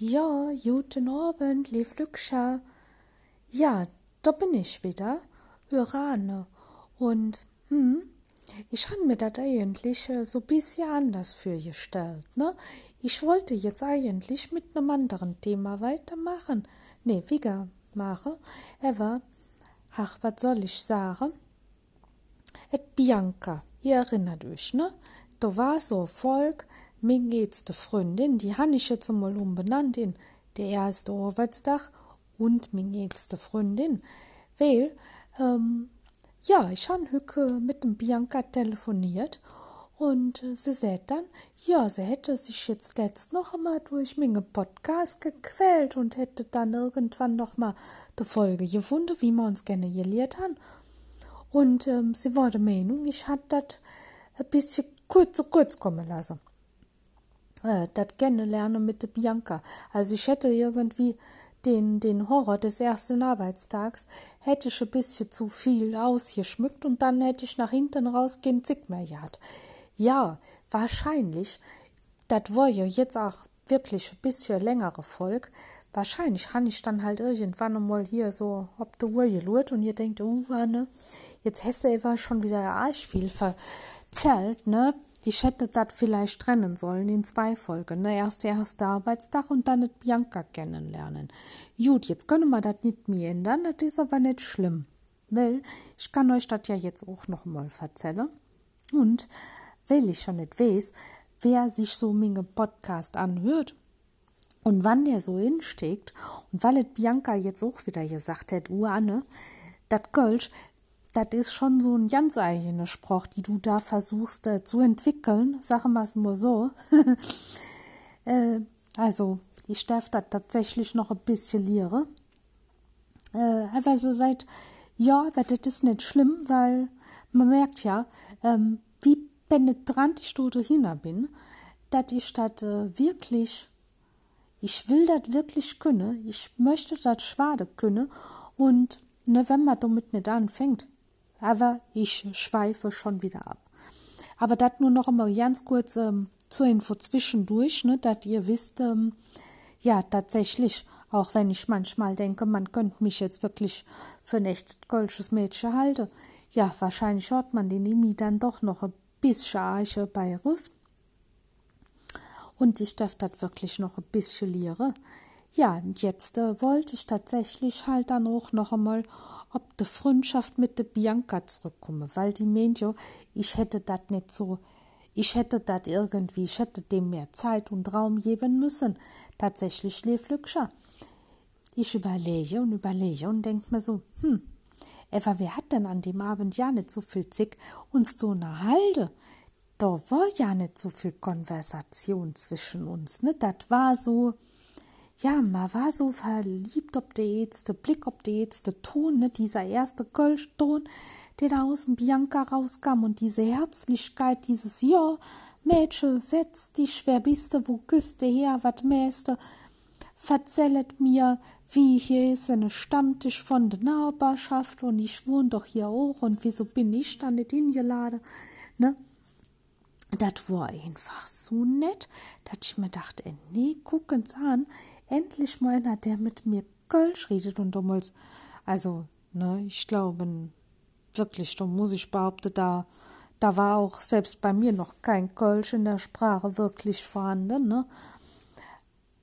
Ja, guten Abend, lief Lükscher. Ja, da bin ich wieder, Urane. Und, hm, ich han mir dat eigentlich äh, so bisschen anders fürgestellt, ne? Ich wollte jetzt eigentlich mit nem anderen Thema weitermachen. Nee, wieger mache. Aber, ach, was soll ich sagen? Et Bianca, ihr erinnert euch, ne? Da war so Volk, mir geht's de Freundin, die han ich jetzt mal umbenannt in der erste Arbeitstag und mir geht's de Freundin. Weil, ähm, ja, ich han hücke mit dem Bianca telefoniert und äh, sie sagt dann, ja, sie hätte sich jetzt letzt noch einmal durch meine Podcast gequält und hätte dann irgendwann noch mal die Folge gefunden, wie wir uns gerne gelehrt haben. Und ähm, sie war der Meinung, ich hatte das ein bisschen kurz zu kurz kommen lassen. Äh, das Kennenlernen mit der Bianca. Also ich hätte irgendwie den, den Horror des ersten Arbeitstags hätte ich ein bisschen zu viel ausgeschmückt und dann hätte ich nach hinten raus kein Zick mehr gehabt. Ja, wahrscheinlich, das war ja jetzt auch wirklich ein bisschen längere Folge. Wahrscheinlich han ich dann halt irgendwann mal hier so ob der Uhr gelurt und ihr denkt, oh, ne, jetzt hast du schon wieder arsch viel verzählt, ne? Die hätte das vielleicht trennen sollen in zwei Folgen, ne? Erst der erste Arbeitstag und dann mit Bianca kennenlernen. Gut, jetzt können wir das nicht mehr ändern, das ist aber nicht schlimm. Weil, ich kann euch das ja jetzt auch noch mal erzählen. Und, weil ich schon nicht weiß, wer sich so meinen Podcast anhört, und wann der so hinsteckt, und weil et Bianca jetzt auch wieder gesagt hat, Anne, dat Kölsch, das ist schon so ein ganz eigener Spruch, die du da versuchst äh, zu entwickeln, sagen wir es mal so. äh, also, ich darf da tatsächlich noch ein bisschen lehre. Äh, aber so seit, ja, das ist nicht schlimm, weil man merkt ja, ähm, wie penetrant ich da hin bin, dass ich das äh, wirklich, ich will das wirklich können, ich möchte das schwade können und ne, wenn man damit nicht anfängt, aber ich schweife schon wieder ab. Aber das nur noch einmal ganz kurz ähm, zur Info zwischendurch, ne, dass ihr wisst, ähm, ja, tatsächlich, auch wenn ich manchmal denke, man könnte mich jetzt wirklich für ein echt golsches Mädchen halten, ja, wahrscheinlich hört man den Imi dann doch noch ein bisschen Arche bei Russ. Und ich darf das wirklich noch ein bisschen lehren. Ja, und jetzt äh, wollte ich tatsächlich halt dann auch noch einmal ob de Freundschaft mit de Bianca zurückkomme, weil die meint jo, ich hätte dat nicht so, ich hätte dat irgendwie, ich hätte dem mehr Zeit und Raum geben müssen. Tatsächlich lief Lükscher. Ich überlege und überlege und denk mir so, hm, Eva, wer hat denn an dem Abend ja nicht so viel Zick uns so ne Halde? Da war ja nicht so viel Konversation zwischen uns, ne? Dat war so, ja, man war so verliebt ob der jetzt Blick, ob der jetzt Ton, ne, dieser erste Kölschton, der da aus dem Bianca rauskam und diese Herzlichkeit, dieses Ja, Mädchen, setz dich, wer bist du, wo küsst du her, wat mäste, verzellet mir, wie hier ist eine Stammtisch von der Nachbarschaft und ich wohne doch hier auch und wieso bin ich da nicht hingeladen, ne? Das war einfach so nett, dass ich mir dachte, ey, nee, gucken's an, endlich mal einer, der mit mir Kölsch redet und damals, also, ne, ich glaube, wirklich, da muss ich behaupten, da, da war auch selbst bei mir noch kein Kölsch in der Sprache wirklich vorhanden, ne.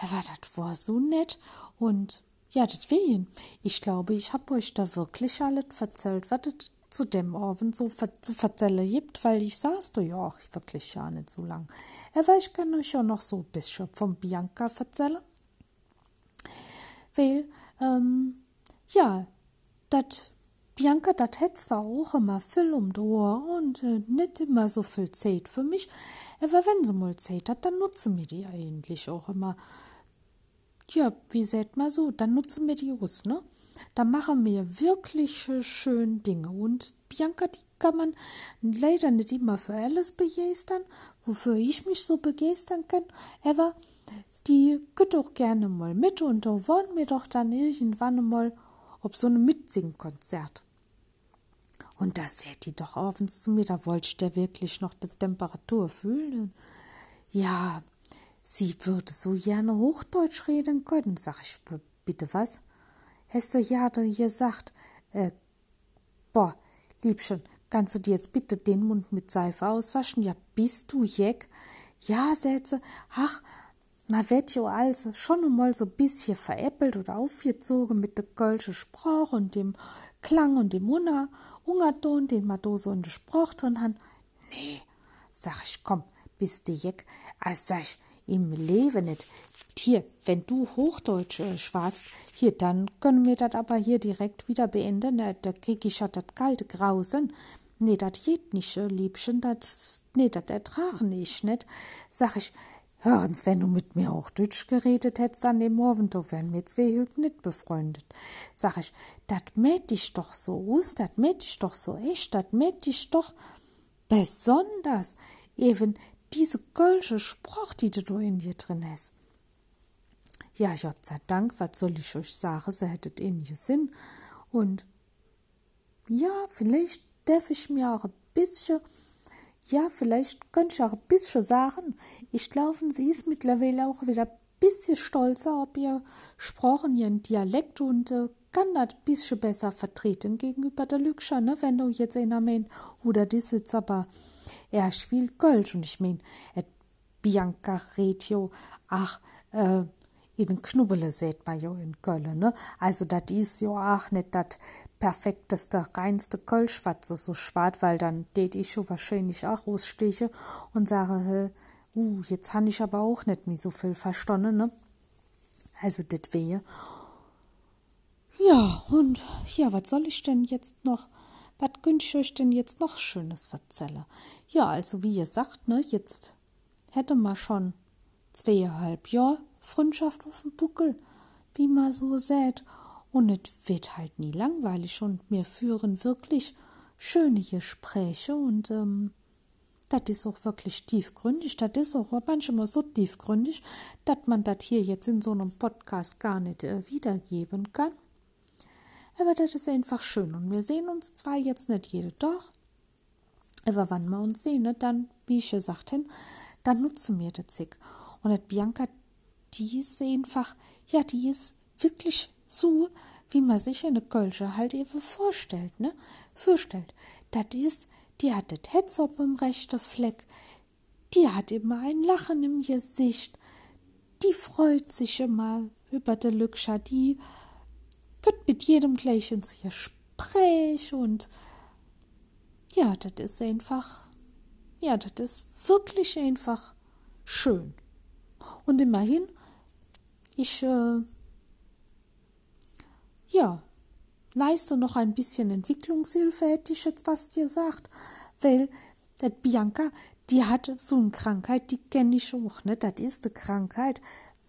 Aber das war so nett und ja, deswegen, ich glaube, ich hab euch da wirklich alles erzählt, was das zu dem Abend so zu erzählen gibt, weil ich saß du ja auch wirklich ja nicht so lang. Aber ich kann euch ja noch so ein bisschen von Bianca erzählen. Weil, ähm, ja, dat Bianca, dat hätt zwar auch immer viel um die Ohr und äh, nicht immer so viel Zeit für mich, aber wenn sie mal Zeit hat, dann nutzen wir die eigentlich auch immer. Ja, wie seht mal so, dann nutzen wir die aus, ne? Da machen wir wirklich schön Dinge. Und Bianca, die kann man leider nicht immer für alles begeistern, wofür ich mich so begeistern kann. Aber die geht doch gerne mal mit und da wollen wir doch dann irgendwann mal ob so einem Mitsingkonzert. Und da seht die doch abends zu mir, da wollte ich der wirklich noch die Temperatur fühlen. Ja, sie würde so gerne Hochdeutsch reden können. Sag ich, bitte was? Hast du ja gesagt, äh, boah, Liebchen, kannst du dir jetzt bitte den Mund mit Seife auswaschen? Ja, bist du Jeck? Ja, Sätze, ach, man wird jo also schon einmal so bisschen veräppelt oder aufgezogen mit der kölschen Sprache und dem Klang und dem Unna, Ungerton, den man da so in der Sprache drin hat. Nee, sag ich, komm, bist du Jeck? Also sag ich, im Leben nicht. Hier, wenn du Hochdeutsch äh, schwarzt, hier, dann können wir das aber hier direkt wieder beenden. Ne? Da krieg ich ja das kalte Grausen. Nee, dat geht nicht, äh, Liebchen, dat, nee, dat ertragen ich nicht. Sag ich, hören's, wenn du mit mir Hochdeutsch geredet hättest an dem Morgen, da wären wir zwei Hüg nicht befreundet. Sag ich, dat mäht dich doch so aus, dat mäht dich doch so echt, dat mäht dich doch besonders. Eben diese kölsche Spruch, die du in dir drin hast. Ja, Gott sei Dank, was soll ich euch sagen, sie hättet ähnliche Sinn. Und ja, vielleicht darf ich mir auch ein bisschen, ja, vielleicht könnte ich auch ein bisschen sagen, ich glaube, sie ist mittlerweile auch wieder ein bisschen stolzer ob ihr Sprachen, ihren Dialekt und äh, kann das ein bisschen besser vertreten gegenüber der Lükscher, ne, wenn du jetzt in mein, oder die sitzt aber er spielt Kölsch und ich mein, et Bianca Retio, ach, äh, in Knubbele seht man jo in Köln, ne? Also dat is jo ach net dat perfekteste, reinste Kölsch, was so schwarz, weil dann tät ich schon wahrscheinlich auch raussteche und sage, äh, uh, jetzt han ich aber auch net mi so viel verstanden, ne? Also det wehe. Ja, und ja, was soll ich denn jetzt noch, was könnt ich euch denn jetzt noch Schönes erzählen? Ja, also wie ihr sagt, ne, jetzt hätte man schon zweieinhalb Jahre Freundschaft auf dem Buckel, wie man so sät. Und es wird halt nie langweilig und wir führen wirklich schöne Gespräche und ähm, das ist auch wirklich tiefgründig. Das ist auch manchmal so tiefgründig, dass man das hier jetzt in so einem Podcast gar nicht äh, wiedergeben kann. Aber das ist einfach schön und wir sehen uns zwar jetzt nicht jede Tag, aber wann wir uns sehen, ne, dann, wie ich gesagt habe, dann nutzen wir das Zick. Und das Bianca die ist einfach, ja, die ist wirklich so, wie man sich eine Kölsche halt eben vorstellt, ne? Vorstellt. Das ist, die hat das Hetz auf dem rechten Fleck, die hat immer ein Lachen im Gesicht, die freut sich immer über die Lückscher, die wird mit jedem gleich ins Gespräch und ja, das ist einfach, ja, das ist wirklich einfach schön. Und immerhin ich, äh, ja, leiste noch ein bisschen Entwicklungshilfe, hätte ich jetzt fast gesagt, weil der Bianca, die hat so eine Krankheit, die kenne ich auch, ne? Das ist eine Krankheit.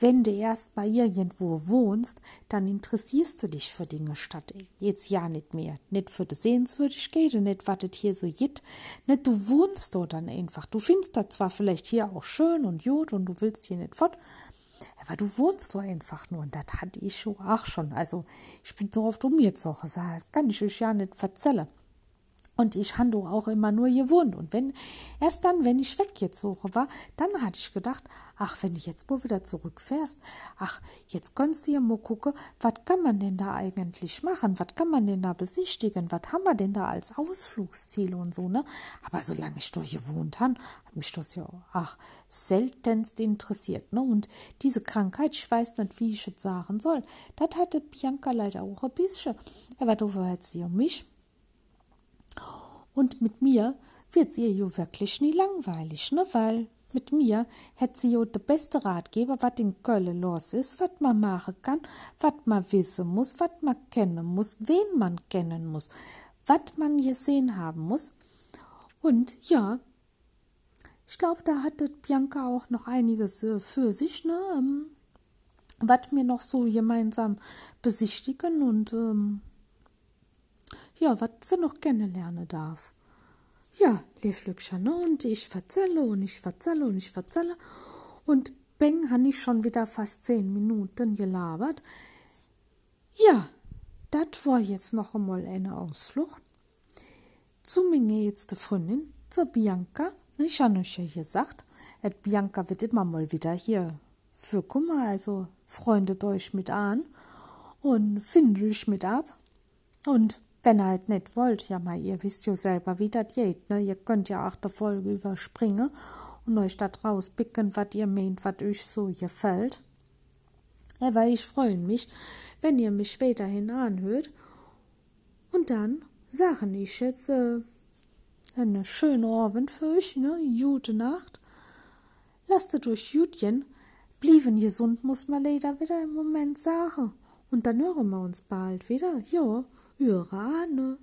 Wenn du erst bei irgendwo wohnst, dann interessierst du dich für Dinge statt jetzt ja nicht mehr. Nicht für die Sehenswürdigkeit nicht, was das hier so jit. Nicht, du wohnst dort dann einfach. Du findest das zwar vielleicht hier auch schön und gut und du willst hier nicht fort, aber du wohnst doch einfach nur und das hatte ich auch schon. Also ich bin so oft umgezogen, das kann ich euch ja nicht erzählen. Und ich habe auch immer nur gewohnt. Und wenn, erst dann, wenn ich weggezogen war, dann hatte ich gedacht, ach, wenn ich jetzt wohl wieder zurückfährst, ach, jetzt könntest du ja mal gucken, was kann man denn da eigentlich machen? Was kann man denn da besichtigen? Was haben wir denn da als Ausflugsziele und so, ne? Aber solange ich dort gewohnt habe, hat mich das ja, ach, seltenst interessiert, ne? Und diese Krankheit, ich weiß nicht, wie ich es sagen soll, das hatte Bianca leider auch ein bisschen. Aber du hört sie um mich und mit mir wird ihr jo wirklich nie langweilig, ne? Weil mit mir hätt sie jo de beste Ratgeber, wat in Köln los is, wat man machen kann, wat man wissen muss, wat man kennen muss, wen man kennen muss, wat man gesehen haben muss. Und ja, ich glaube, da hatte Bianca auch noch einiges äh, für sich, ne? Ähm, was wir noch so gemeinsam besichtigen und ähm, ja, was sie noch kennenlernen darf. Ja, lief Lübscher, ne? Und ich verzelle und ich verzelle und ich verzelle. Und beng, han ich schon wieder fast zehn Minuten gelabert. Ja, dat war jetzt noch einmal eine Ausflucht. Zu mir jetzt die Freundin, zur Bianca. Ich habe euch ja gesagt, Et Bianca wird immer mal wieder hier für Kummer, also freundet euch mit an und findet euch mit ab. Und wenn ihr halt nicht wollt, ja mal, ihr wisst ja selber, wie das geht, ne? Ihr könnt ja auch der Folge überspringen und euch da draus picken, was ihr meint, was euch so gefällt. Aber ich freue mich, wenn ihr mich späterhin anhört. Und dann sage ich jetzt äh, eine schöne Abend für euch, ne? Gute Nacht. Lasst es euch Jutchen. Blieben gesund, muss man leider wieder im Moment sagen. Und dann hören wir uns bald wieder. Ja, Anne.